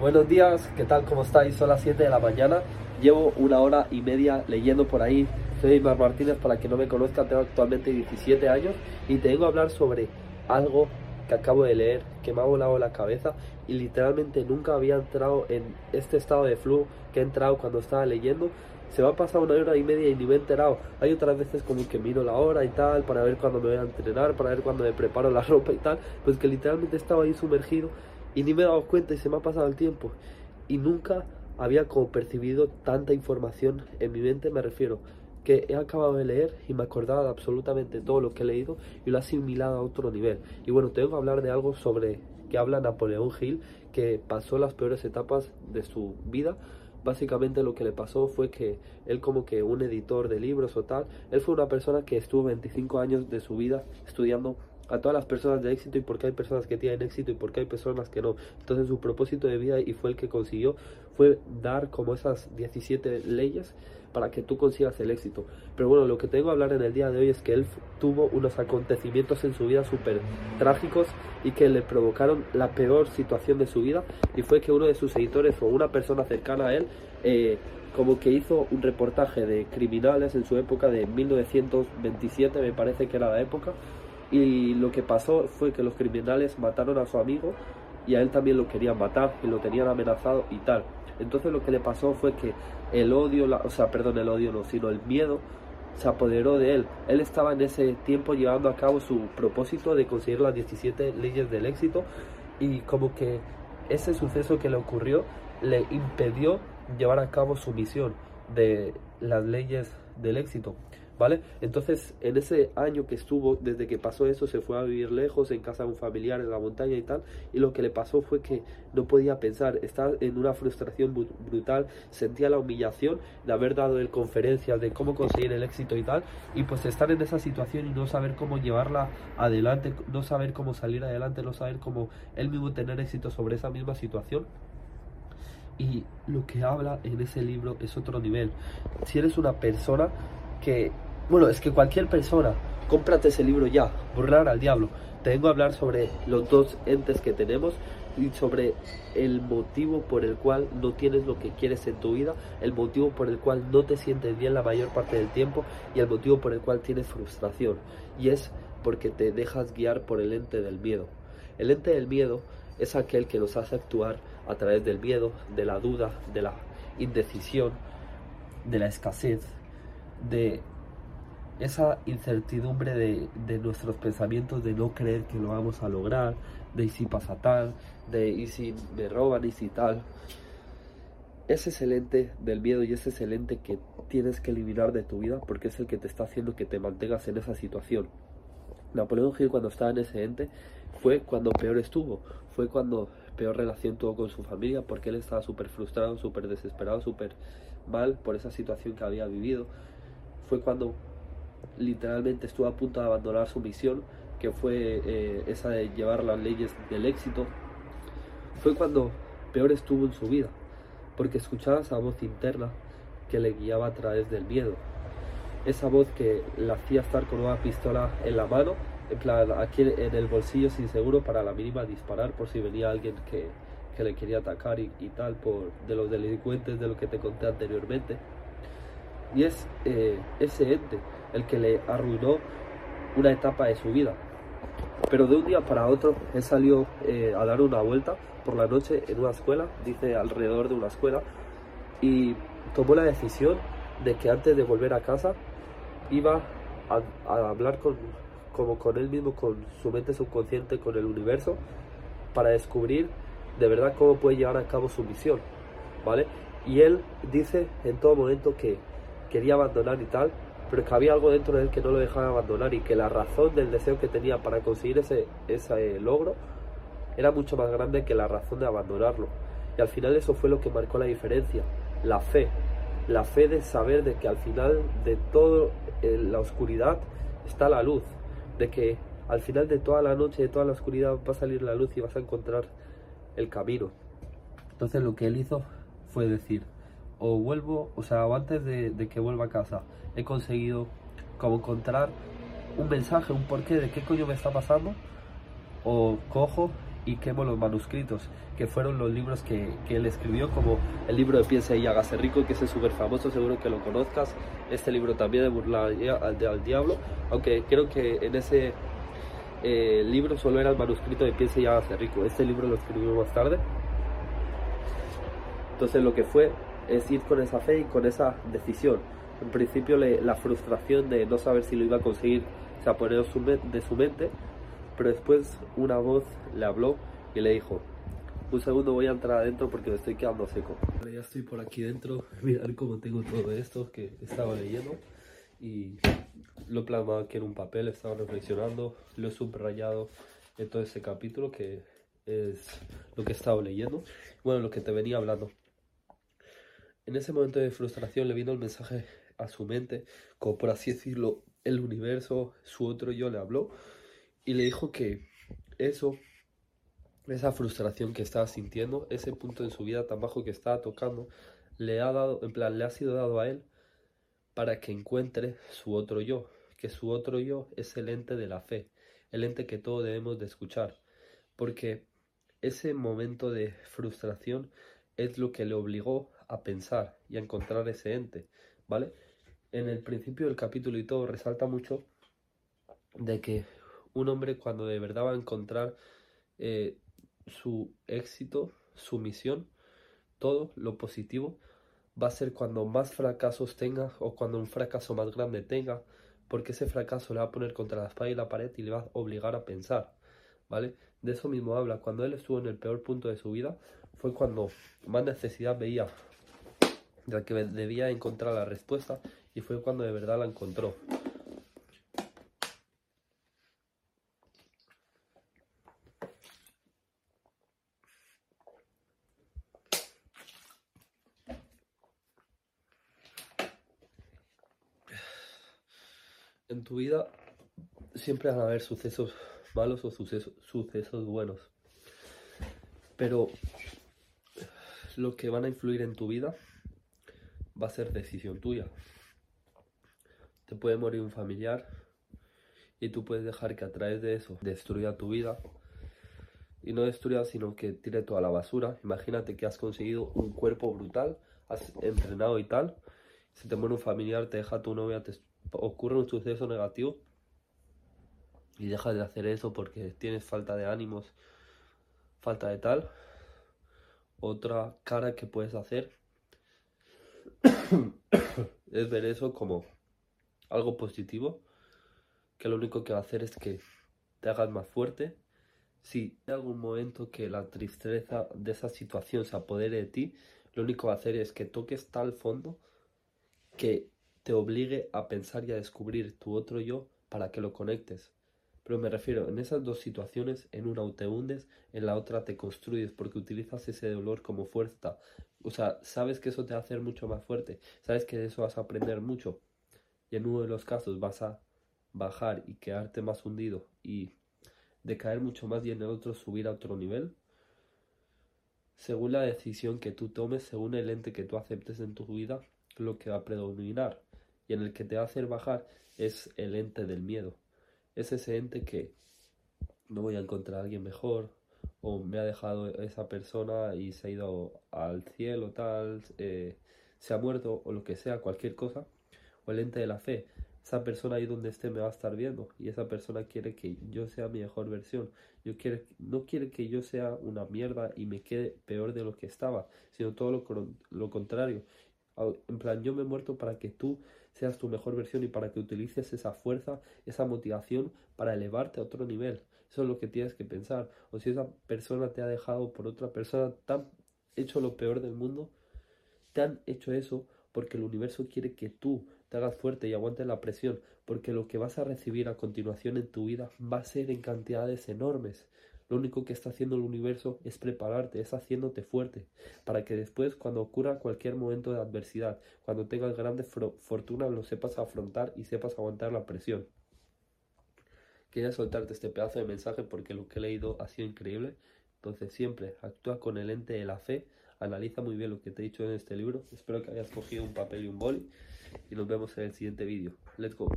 Buenos días, ¿qué tal? ¿Cómo estáis? Son las 7 de la mañana. Llevo una hora y media leyendo por ahí. Soy Mar Martínez, para que no me conozcan, tengo actualmente 17 años y te vengo a hablar sobre algo que acabo de leer, que me ha volado la cabeza y literalmente nunca había entrado en este estado de flujo que he entrado cuando estaba leyendo. Se me ha pasado una hora y media y ni me he enterado. Hay otras veces como que miro la hora y tal, para ver cuándo me voy a entrenar, para ver cuándo me preparo la ropa y tal. Pues que literalmente estaba ahí sumergido y ni me he dado cuenta y se me ha pasado el tiempo. Y nunca había como percibido tanta información en mi mente, me refiero, que he acabado de leer y me acordaba de absolutamente todo lo que he leído y lo he asimilado a otro nivel. Y bueno, tengo que hablar de algo sobre que habla Napoleón Hill, que pasó las peores etapas de su vida. Básicamente lo que le pasó fue que él como que un editor de libros o tal, él fue una persona que estuvo 25 años de su vida estudiando a todas las personas de éxito y por qué hay personas que tienen éxito y por qué hay personas que no. Entonces su propósito de vida y fue el que consiguió fue dar como esas 17 leyes para que tú consigas el éxito. Pero bueno, lo que tengo que hablar en el día de hoy es que él tuvo unos acontecimientos en su vida súper trágicos y que le provocaron la peor situación de su vida y fue que uno de sus editores o una persona cercana a él eh, como que hizo un reportaje de criminales en su época de 1927 me parece que era la época y lo que pasó fue que los criminales mataron a su amigo y a él también lo querían matar y lo tenían amenazado y tal. Entonces lo que le pasó fue que el odio, o sea, perdón, el odio no, sino el miedo se apoderó de él. Él estaba en ese tiempo llevando a cabo su propósito de conseguir las 17 leyes del éxito y como que ese suceso que le ocurrió le impidió llevar a cabo su misión de las leyes del éxito. ¿vale? Entonces, en ese año que estuvo, desde que pasó eso, se fue a vivir lejos, en casa de un familiar, en la montaña y tal, y lo que le pasó fue que no podía pensar, estaba en una frustración brutal, sentía la humillación de haber dado el conferencias de cómo conseguir el éxito y tal, y pues estar en esa situación y no saber cómo llevarla adelante, no saber cómo salir adelante, no saber cómo él mismo tener éxito sobre esa misma situación, y lo que habla en ese libro es otro nivel. Si eres una persona que bueno, es que cualquier persona, cómprate ese libro ya, burlar al diablo. Te vengo a hablar sobre los dos entes que tenemos y sobre el motivo por el cual no tienes lo que quieres en tu vida, el motivo por el cual no te sientes bien la mayor parte del tiempo y el motivo por el cual tienes frustración. Y es porque te dejas guiar por el ente del miedo. El ente del miedo es aquel que nos hace actuar a través del miedo, de la duda, de la indecisión, de la escasez, de esa incertidumbre de, nuestros pensamientos, de no creer que lo vamos a lograr, de y si pasa tal, de y si me roban y si tal. Ese es el ente del miedo y ese es el ente que tienes que eliminar de tu vida porque es el que te está haciendo que te mantengas en esa situación. Napoleón Hill cuando estaba en ese ente fue cuando peor estuvo, fue cuando peor relación tuvo con su familia porque él estaba súper frustrado, súper desesperado, súper mal por esa situación que había vivido. Fue cuando literalmente estuvo a punto de abandonar su misión, que fue eh, esa de llevar las leyes del éxito, fue cuando peor estuvo en su vida, porque escuchaba esa voz interna que le guiaba a través del miedo. Esa voz que le hacía estar con una pistola en la mano, en plan aquí en el bolsillo sin seguro para la mínima disparar por si venía alguien que, que le quería atacar y, tal, por de los delincuentes de lo que te conté anteriormente. Y es eh, ese ente el que le arruinó una etapa de su vida. Pero de un día para otro, él salió eh, a dar una vuelta por la noche en una escuela, dice alrededor de una escuela, y tomó la decisión de que antes de volver a casa iba a, hablar con, como con él mismo, con su mente subconsciente, con el universo, para descubrir de verdad cómo puede llevar a cabo su misión, ¿vale? Y él dice en todo momento que quería abandonar y tal, pero que había algo dentro de él que no lo dejaba abandonar y que la razón del deseo que tenía para conseguir ese, ese logro era mucho más grande que la razón de abandonarlo. Y al final eso fue lo que marcó la diferencia, la fe, la fe de saber de que al final de toda eh, la oscuridad está la luz, de que al final de toda la noche, de toda la oscuridad va a salir la luz y vas a encontrar el camino. Entonces lo que él hizo fue decir, o vuelvo, o sea, antes de, que vuelva a casa, he conseguido como encontrar un mensaje, un porqué de qué coño me está pasando, o cojo y quemo los manuscritos, que fueron los libros que, que él escribió, como el libro de Piensa y hágase rico, que es súper famoso, seguro que lo conozcas. Este libro también de Burlar al, al Diablo, aunque creo que en ese eh, libro solo era el manuscrito de Piensa y hágase rico. Este libro lo escribió más tarde. Entonces lo que fue es ir con esa fe y con esa decisión. En principio la frustración de no saber si lo iba a conseguir se apoderó de su mente, pero después una voz le habló y le dijo, un segundo voy a entrar adentro porque me estoy quedando seco. Ya estoy por aquí dentro, mirar cómo tengo todo esto que estaba leyendo y lo plasmado aquí en un papel, estaba reflexionando, lo he subrayado en todo ese capítulo que es lo que he estado leyendo, bueno, lo que te venía hablando. En ese momento de frustración le vino el mensaje a su mente, como por así decirlo, el universo, su otro yo le habló y le dijo que eso, esa frustración que estaba sintiendo, ese punto en su vida tan bajo que estaba tocando, le ha dado, en plan, le ha sido dado a él para que encuentre su otro yo, que su otro yo es el ente de la fe, el ente que todos debemos de escuchar, porque ese momento de frustración es lo que le obligó a pensar y a encontrar ese ente, ¿vale? En el principio del capítulo y todo resalta mucho de que un hombre cuando de verdad va a encontrar eh, su éxito, su misión, todo lo positivo, va a ser cuando más fracasos tenga o cuando un fracaso más grande tenga, porque ese fracaso le va a poner contra la espalda y la pared y le va a obligar a pensar, ¿vale? De eso mismo habla. Cuando él estuvo en el peor punto de su vida, fue cuando más necesidad veía de que debía encontrar la respuesta y fue cuando de verdad la encontró. En tu vida siempre van a haber sucesos malos o sucesos, buenos. Pero lo que van a influir en tu vida va a ser decisión tuya. Te puede morir un familiar y tú puedes dejar que a través de eso destruya tu vida. Y no destruya, sino que tire toda la basura. Imagínate que has conseguido un cuerpo brutal, has entrenado y tal. Si te muere un familiar, te deja tu novia, te ocurre un suceso negativo y dejas de hacer eso porque tienes falta de ánimos, falta de tal. Otra cara que puedes hacer es ver eso como algo positivo, que lo único que va a hacer es que te hagas más fuerte. Si en algún momento que la tristeza de esa situación se apodere de ti, lo único que va a hacer es que toques tal fondo que te obligue a pensar y a descubrir tu otro yo para que lo conectes. Pero me refiero, en esas dos situaciones, en una te hundes, en la otra te construyes porque utilizas ese dolor como fuerza. O sea, sabes que eso te va a hacer mucho más fuerte, sabes que de eso vas a aprender mucho. Y en uno de los casos vas a bajar y quedarte más hundido y decaer mucho más y en el otro subir a otro nivel. Según la decisión que tú tomes, según el ente que tú aceptes en tu vida, lo que va a predominar. Y en el que te va a hacer bajar es el ente del miedo es ese ente que no voy a encontrar a alguien mejor o me ha dejado esa persona y se ha ido al cielo tal, eh, se ha muerto o lo que sea, cualquier cosa, o el ente de la fe. Esa persona ahí donde esté me va a estar viendo y esa persona quiere que yo sea mi mejor versión. Yo quiere, no quiere que yo sea una mierda y me quede peor de lo que estaba, sino todo lo, lo contrario. En plan, yo me he muerto para que tú seas tu mejor versión y para que utilices esa fuerza, esa motivación para elevarte a otro nivel. Eso es lo que tienes que pensar. O si esa persona te ha dejado por otra persona, te han hecho lo peor del mundo, te han hecho eso porque el universo quiere que tú te hagas fuerte y aguantes la presión, porque lo que vas a recibir a continuación en tu vida va a ser en cantidades enormes. Lo único que está haciendo el universo es prepararte, es haciéndote fuerte, para que después, cuando ocurra cualquier momento de adversidad, cuando tengas grandes fortunas, lo sepas afrontar y sepas aguantar la presión. Quería soltarte este pedazo de mensaje porque lo que he leído ha sido increíble. Entonces siempre actúa con el ente de la fe, analiza muy bien lo que te he dicho en este libro. Espero que hayas cogido un papel y un boli y nos vemos en el siguiente vídeo. Let's go.